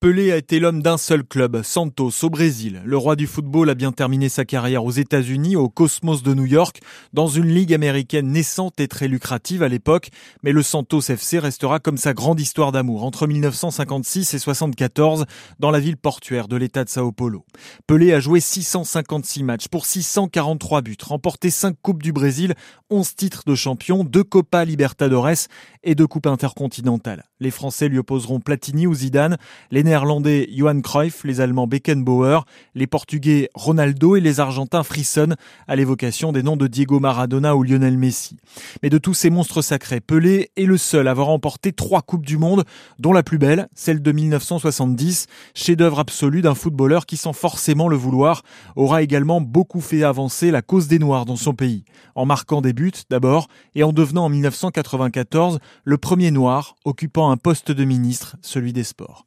Pelé a été l'homme d'un seul club, Santos, au Brésil. Le roi du football a bien terminé sa carrière aux États-Unis, au Cosmos de New York, dans une ligue américaine naissante et très lucrative à l'époque. Mais le Santos FC restera comme sa grande histoire d'amour entre 1956 et 74 dans la ville portuaire de l'état de Sao Paulo. Pelé a joué 656 matchs pour 643 buts, remporté 5 coupes du Brésil, 11 titres de champion, 2 Copa Libertadores et 2 coupes intercontinentales. Les Français lui opposeront Platini ou Zidane, Néerlandais Johan Cruyff, les Allemands Beckenbauer, les Portugais Ronaldo et les Argentins frissonnent à l'évocation des noms de Diego Maradona ou Lionel Messi. Mais de tous ces monstres sacrés, Pelé est le seul à avoir remporté trois Coupes du Monde, dont la plus belle, celle de 1970, chef-d'œuvre absolu d'un footballeur qui, sans forcément le vouloir, aura également beaucoup fait avancer la cause des Noirs dans son pays, en marquant des buts d'abord et en devenant en 1994 le premier Noir occupant un poste de ministre, celui des Sports.